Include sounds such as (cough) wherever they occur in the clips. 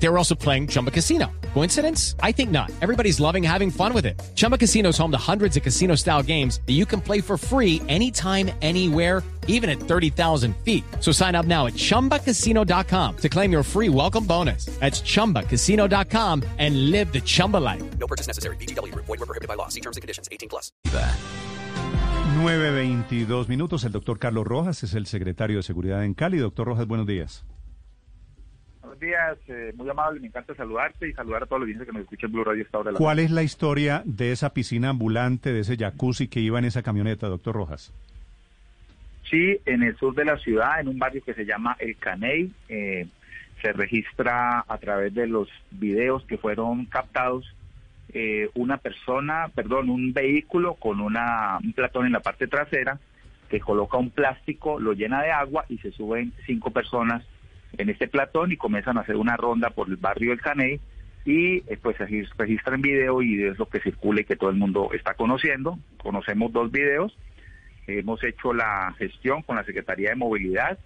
They were also playing Chumba Casino. Coincidence? I think not. Everybody's loving having fun with it. Chumba Casino is home to hundreds of casino style games that you can play for free anytime, anywhere, even at 30,000 feet. So sign up now at chumbacasino.com to claim your free welcome bonus. That's chumbacasino.com and live the Chumba life. No purchase necessary. BGW. Void were prohibited by law. See terms and conditions. 18 plus. 9.22 minutos. El doctor Carlos Rojas es el secretario de Seguridad en Cali. Doctor Rojas, buenos días. Buenos días, eh, muy amable, me encanta saludarte y saludar a todos los que nos escuchan Blue Radio esta hora de la ¿Cuál es la historia de esa piscina ambulante, de ese jacuzzi que iba en esa camioneta, doctor Rojas? Sí, en el sur de la ciudad, en un barrio que se llama El Caney, eh, se registra a través de los videos que fueron captados eh, una persona, perdón, un vehículo con una, un platón en la parte trasera que coloca un plástico, lo llena de agua y se suben cinco personas en este platón y comienzan a hacer una ronda por el barrio El Caney y eh, pues se registran video y es lo que circula y que todo el mundo está conociendo. Conocemos dos videos. Hemos hecho la gestión con la Secretaría de Movilidad.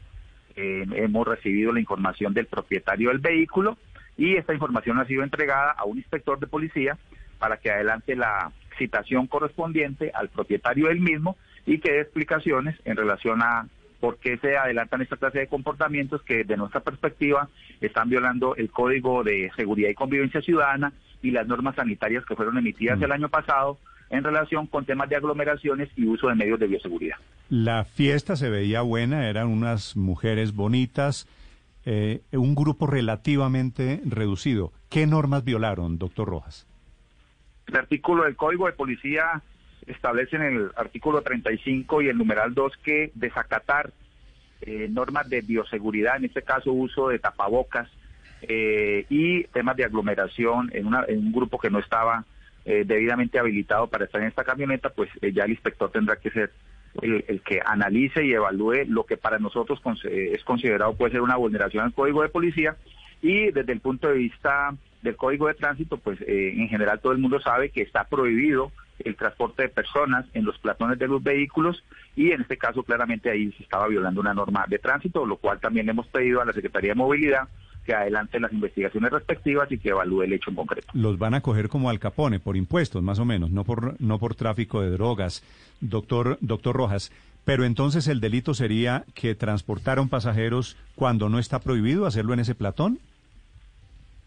Eh, hemos recibido la información del propietario del vehículo y esta información ha sido entregada a un inspector de policía para que adelante la citación correspondiente al propietario del mismo y que dé explicaciones en relación a por qué se adelantan esta clase de comportamientos que de nuestra perspectiva están violando el Código de Seguridad y Convivencia Ciudadana y las normas sanitarias que fueron emitidas el año pasado en relación con temas de aglomeraciones y uso de medios de bioseguridad. La fiesta se veía buena, eran unas mujeres bonitas, eh, un grupo relativamente reducido. ¿Qué normas violaron, doctor Rojas? El artículo del Código de Policía establece en el artículo 35 y el numeral 2 que desacatar eh, normas de bioseguridad, en este caso uso de tapabocas eh, y temas de aglomeración en, una, en un grupo que no estaba eh, debidamente habilitado para estar en esta camioneta, pues eh, ya el inspector tendrá que ser el, el, que analice y evalúe lo que para nosotros eh, es considerado puede ser una vulneración al código de policía. Y desde el punto de vista del código de tránsito, pues en general todo el mundo sabe que está prohibido el transporte de personas en los platones de los vehículos y en este caso claramente ahí se estaba violando una norma de tránsito, lo cual también le hemos pedido a la Secretaría de Movilidad que adelante las investigaciones respectivas y que evalúe el hecho en concreto. Los van a coger como al capone, por impuestos, más o menos, no por, no por tráfico de drogas, doctor, doctor Rojas. Pero entonces el delito sería que transportaron pasajeros cuando no está prohibido hacerlo en ese platón.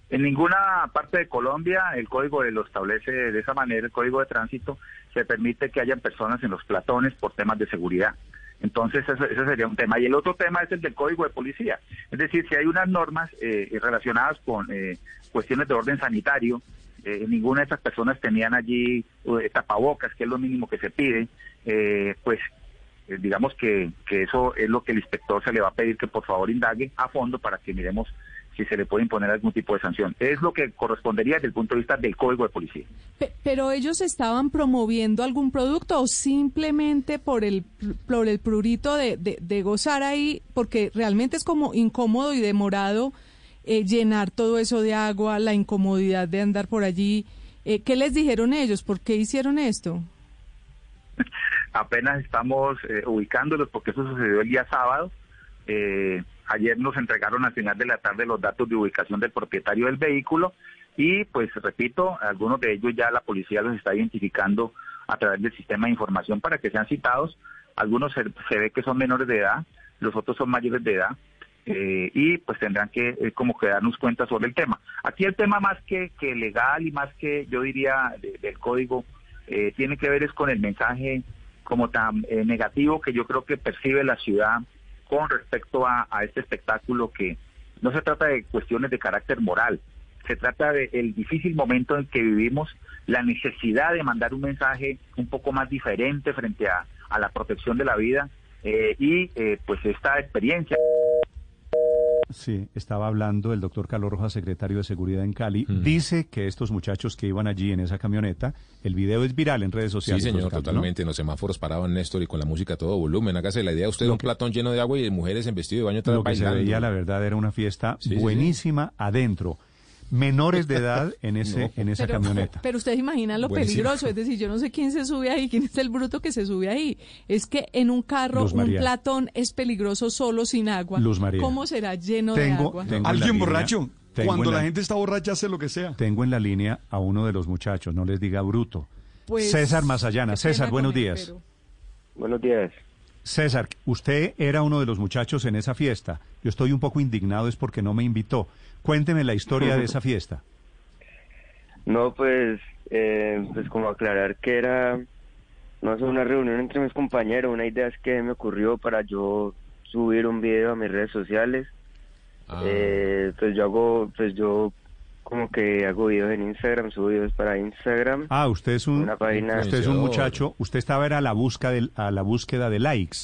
En ninguna parte de Colombia el código lo establece de esa manera, el código de tránsito se permite que hayan personas en los platones por temas de seguridad. Entonces ese, sería un tema. Y el otro tema es el del código de policía. Es decir, si hay unas normas eh, relacionadas con eh, cuestiones de orden sanitario, eh, ninguna de esas personas tenían allí eh, tapabocas, que es lo mínimo que se pide, eh, pues digamos que, que eso es lo que el inspector se le va a pedir que por favor indague a fondo para que miremos si se le puede imponer algún tipo de sanción. Es lo que correspondería desde el punto de vista del código de policía. Pero ellos estaban promoviendo algún producto o simplemente por el por el prurito de, de, de gozar ahí, porque realmente es como incómodo y demorado eh, llenar todo eso de agua, la incomodidad de andar por allí. Eh, ¿Qué les dijeron ellos? ¿Por qué hicieron esto? (laughs) Apenas estamos eh, ubicándolos porque eso sucedió el día sábado. Eh, ayer nos entregaron al final de la tarde los datos de ubicación del propietario del vehículo y pues repito, algunos de ellos ya la policía los está identificando a través del sistema de información para que sean citados. Algunos se, se ve que son menores de edad, los otros son mayores de edad. Eh, y pues tendrán que eh, como que darnos cuenta sobre el tema. Aquí el tema más que, que legal y más que yo diría de, del código eh, tiene que ver es con el mensaje como tan eh, negativo que yo creo que percibe la ciudad con respecto a, este espectáculo que no se trata de cuestiones de carácter moral, se trata del de difícil momento en que vivimos, la necesidad de mandar un mensaje un poco más diferente frente a, a la protección de la vida eh, y eh, pues esta experiencia. Sí, estaba hablando el doctor Carlos Rojas, secretario de Seguridad en Cali. Mm. Dice que estos muchachos que iban allí en esa camioneta, el video es viral en redes sociales. Sí, señor, totalmente. ¿no? En los semáforos paraban Néstor y con la música a todo volumen. Hágase la idea usted de un que, platón lleno de agua y de mujeres en vestido de baño. Lo que bailando. se veía, la verdad, era una fiesta sí, buenísima sí, sí. adentro. Menores de (laughs) edad en ese No. en esa pero, camioneta. pero ustedes imaginan lo Buenísimo. peligroso, es decir, yo no sé quién se sube ahí, quién es el bruto que se sube ahí. Es que en un carro Luz un María. platón es peligroso solo sin agua. Luz María. ¿Cómo será lleno de agua? tengo- Alguien línea- borracho. tengo Cuando la la- gente está borracha hace lo que sea. Tengo en la línea a uno de los muchachos, no les diga bruto. Pues, César Mazallana. qué César, buenos días. pero- Buenos días. César, usted era uno de los muchachos en esa fiesta. Yo estoy un poco indignado es porque no me invitó. Cuénteme la historia de esa fiesta. (laughs) No, pues, eh, pues como aclarar que era, no sé, una reunión entre mis compañeros, una idea es que me ocurrió para yo subir un video a mis redes sociales. Ah, Eh, pues yo hago, pues yo como que hago videos en Instagram, subo videos para Instagram. Ah, usted es un Una página- usted es un muchacho, usted estaba era a la búsqueda de, a la búsqueda de likes.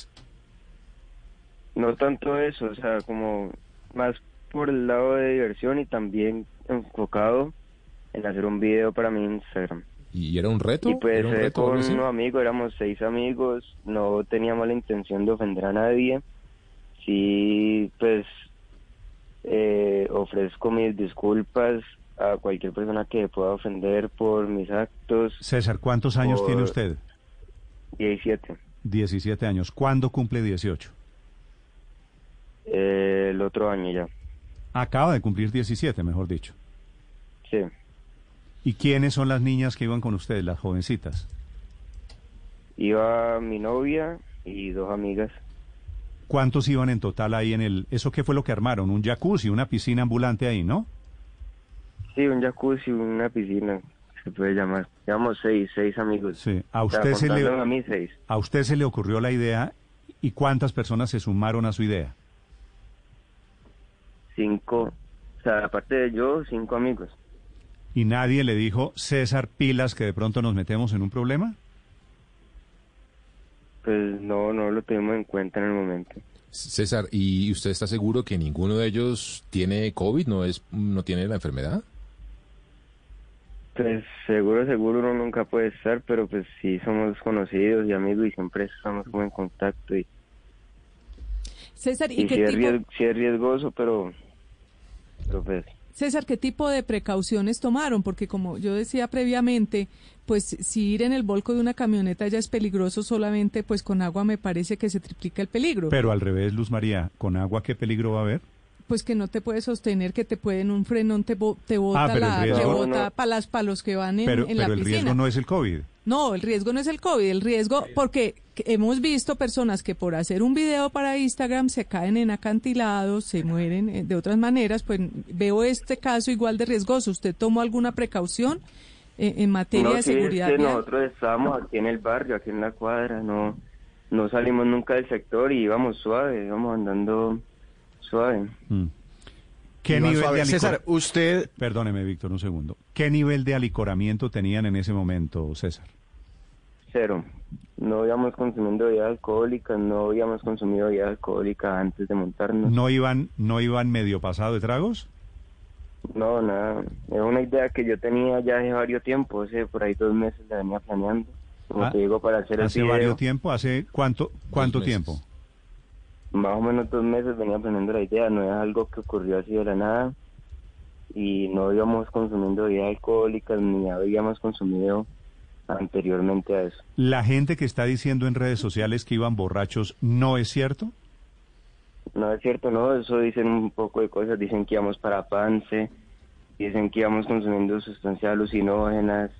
No tanto eso, o sea, como más por el lado de diversión y también enfocado en hacer un video para mi Instagram. ¿Y era un reto? Y pues ¿Era un eh, reto con unos amigos, éramos seis amigos, no teníamos la intención de ofender a nadie. Sí, pues eh, ofrezco mis disculpas a cualquier persona que pueda ofender por mis actos. César, ¿cuántos años tiene usted? 17. 17 años. ¿Cuándo cumple 18? Eh, el otro año ya. Acaba de cumplir 17, mejor dicho. Sí. ¿Y quiénes son las niñas que iban con ustedes, las jovencitas? Iba mi novia y dos amigas. ¿Cuántos iban en total ahí en el... ¿Eso qué fue lo que armaron? Un jacuzzi, una piscina ambulante ahí, ¿no? Sí, un jacuzzi, una piscina, se puede llamar. Llevamos seis, seis amigos. Sí. A O sea, usted se le... a mí seis. A usted se le ocurrió la idea y cuántas personas se sumaron a su idea. Cinco, o sea, aparte de yo, cinco amigos. Y nadie le dijo, César, pilas, que de pronto nos metemos en un problema. Pues no, no lo tuvimos en cuenta en el momento. César, ¿y usted está seguro que ninguno de ellos tiene COVID? ¿No, es, no tiene la enfermedad? Pues seguro, seguro uno nunca puede estar, pero pues sí somos conocidos y amigos y siempre estamos como en contacto y, César, ¿y y qué sí, es tipo, es riesgoso, pero, pero pues César, qué tipo de precauciones tomaron? Porque como yo decía previamente, pues si ir en el volco de una camioneta ya es peligroso solamente, pues con agua me parece que se triplica el peligro. Pero al revés, Luz María, ¿con agua qué peligro va a haber? pues que no te puedes sostener, que te pueden un frenón te, bo- te bota Ah, el la, riesgo- te No, bota no. para las para los que van en, Pero, en la pero el piscina. riesgo no es el COVID. No, el riesgo no es el COVID, el riesgo porque que hemos visto personas que por hacer un video para Instagram se caen en acantilados, se mueren eh, de otras maneras, pues veo este caso igual de riesgoso. ¿Usted tomó alguna precaución eh, en materia no, de sí, es seguridad? que vial? nosotros estábamos aquí en el barrio, aquí en la cuadra, no, no salimos nunca del sector y íbamos suave, íbamos andando suave. Mm. ¿Qué Iván nivel Suárez. de alicor- César, usted, Perdóneme, Víctor, un segundo. ¿Qué nivel de alicoramiento tenían en ese momento, César? Cero. No íbamos consumiendo bebidas alcohólicas, no habíamos consumido bebidas alcohólicas antes de montarnos. ¿No iban, no iban medio pasado de tragos? No, nada. Es una idea que yo tenía ya hace varios tiempo, hace por ahí dos meses la venía planeando. Como Ah, te digo, para hacer el ¿Hace video, varios tiempo? ¿Hace cuánto, cuánto meses. tiempo? Más o menos dos meses venía planeando la idea, no es algo que ocurrió así de la nada. Y no íbamos consumiendo bebidas alcohólicas, ni habíamos consumido anteriormente a eso. ¿La gente que está diciendo en redes sociales que iban borrachos no es cierto? No es cierto, no, eso dicen un poco de cosas, dicen que íbamos para Pance, dicen que íbamos consumiendo sustancias alucinógenas.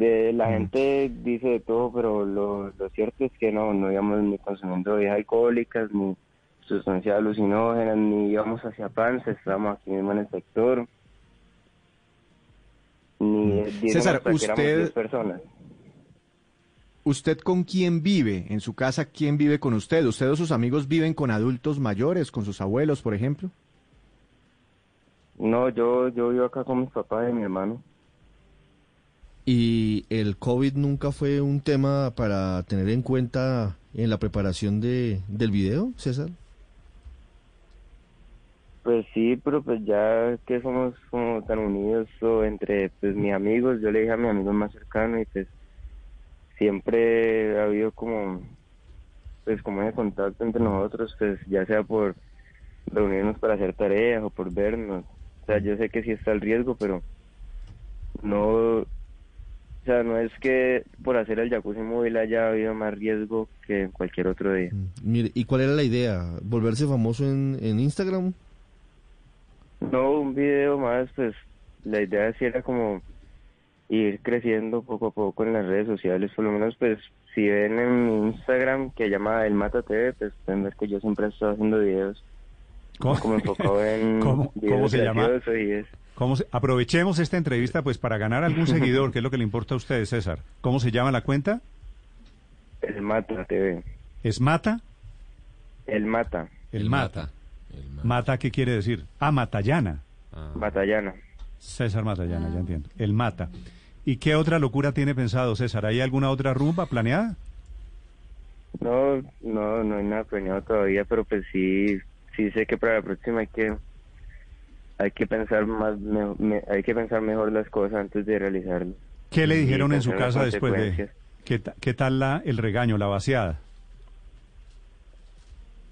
De, la gente dice de todo, pero lo, lo cierto es que no, no íbamos ni consumiendo bebidas alcohólicas, ni sustancias alucinógenas, ni íbamos hacia Pance, estábamos aquí mismo en el sector. Ni eh, César, usted- 10 personas. ¿usted con quién vive? En su casa, ¿quién vive con usted? ¿Usted o sus amigos viven con adultos mayores, con sus abuelos, por ejemplo? No, yo, yo vivo acá con mis papás y mi hermano. ¿Y el COVID nunca fue un tema para tener en cuenta en la preparación de, del video, César? Pues sí, pero pues ya que somos como tan unidos o entre pues mis amigos, yo le dije a mi amigo más cercano y pues siempre ha habido como pues como ese contacto entre nosotros, pues ya sea por reunirnos para hacer tareas o por vernos, sea, yo sé que sí está el riesgo, pero no, o sea, no es que por hacer el jacuzzi móvil haya habido más riesgo que en cualquier otro día. Mm, Mire, ¿y cuál era la idea? ¿Volverse famoso en, en Instagram? No, un video más, pues la idea sí era como ir creciendo poco a poco en las redes sociales, por lo menos pues si ven en mi Instagram que llama El Mata TV, pues pueden ver que yo siempre he estado haciendo videos ¿Cómo, como enfocado en (laughs) ¿Cómo- videos cómo se llama? graciosos y es ¿Cómo se- aprovechemos esta entrevista pues para ganar algún (laughs) seguidor, que es lo que le importa a usted, César. ¿Cómo se llama la cuenta? El Mata TV. ¿Es Mata? El Mata, El, Mata. El mata. ¿Mata qué quiere decir? Ah, Matallana. Ah. Matallana. César Matallana, ya entiendo. El Mata. ¿Y qué otra locura tiene pensado, César? ¿Hay alguna otra rumba planeada? No, no, no hay nada planeado todavía, pero pues sí, sí sé que para la próxima hay que hay que pensar más, me- me- hay que pensar mejor las cosas antes de realizarlo. ¿Qué le dijeron en su casa después de... consecuencias. ¿Qué, ta- qué tal la, el regaño, la vaciada?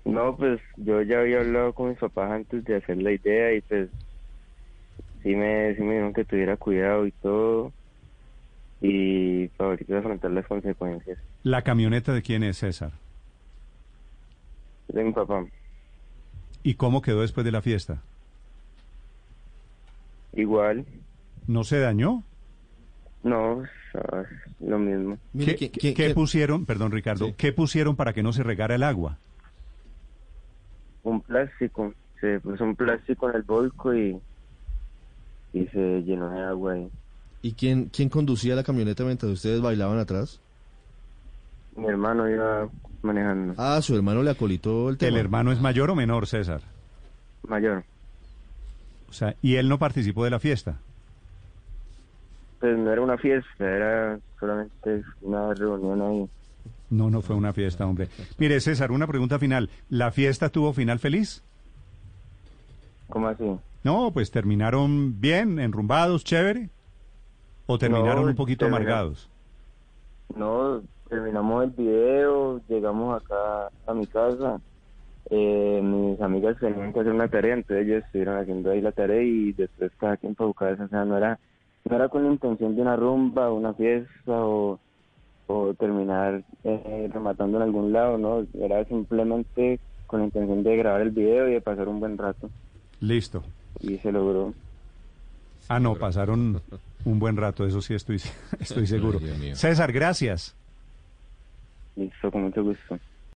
No, pues yo ya había hablado con mis papás antes de hacer la idea y pues sí me, sí me dijeron que tuviera cuidado y todo y para ahorita afrontar las consecuencias ¿La camioneta de quién es, César? de mi papá. ¿Y cómo quedó después de la fiesta? Igual, ¿No se dañó? no, sea, lo mismo. ¿Qué, ¿quién- qué- quién- qué quién- pusieron, perdón Ricardo, Sí. qué pusieron para que no se regara el agua? Un plástico, se puso un plástico en el volco y, y se llenó de agua ahí. ¿Y quién, quién conducía la camioneta mientras ustedes bailaban atrás? Mi hermano iba manejando, Ah, su hermano le acolitó el tema. ¿El hermano es mayor o menor, César? mayor. O sea, ¿y él no participó de la fiesta? Pues no era una fiesta, era solamente una reunión ahí. No, no fue una fiesta, hombre. Mire, César, una pregunta final. ¿La fiesta tuvo final feliz? ¿Cómo así? No, pues terminaron bien, enrumbados, chévere. ¿O terminaron No, un poquito amargados? No, terminamos el video, llegamos acá a mi casa. Eh, mis amigas tenían que hacer una tarea, entonces ellos estuvieron haciendo ahí la tarea y después cada quien para casa. O sea, no era, no era con la intención de una rumba, una fiesta o, o terminar eh, rematando en algún lado, no. Era simplemente con la intención de grabar el video y de pasar un buen rato. Listo. Y se logró. Ah, no, pasaron un buen rato, eso sí estoy, (laughs) estoy seguro. César, gracias. Listo, con mucho gusto.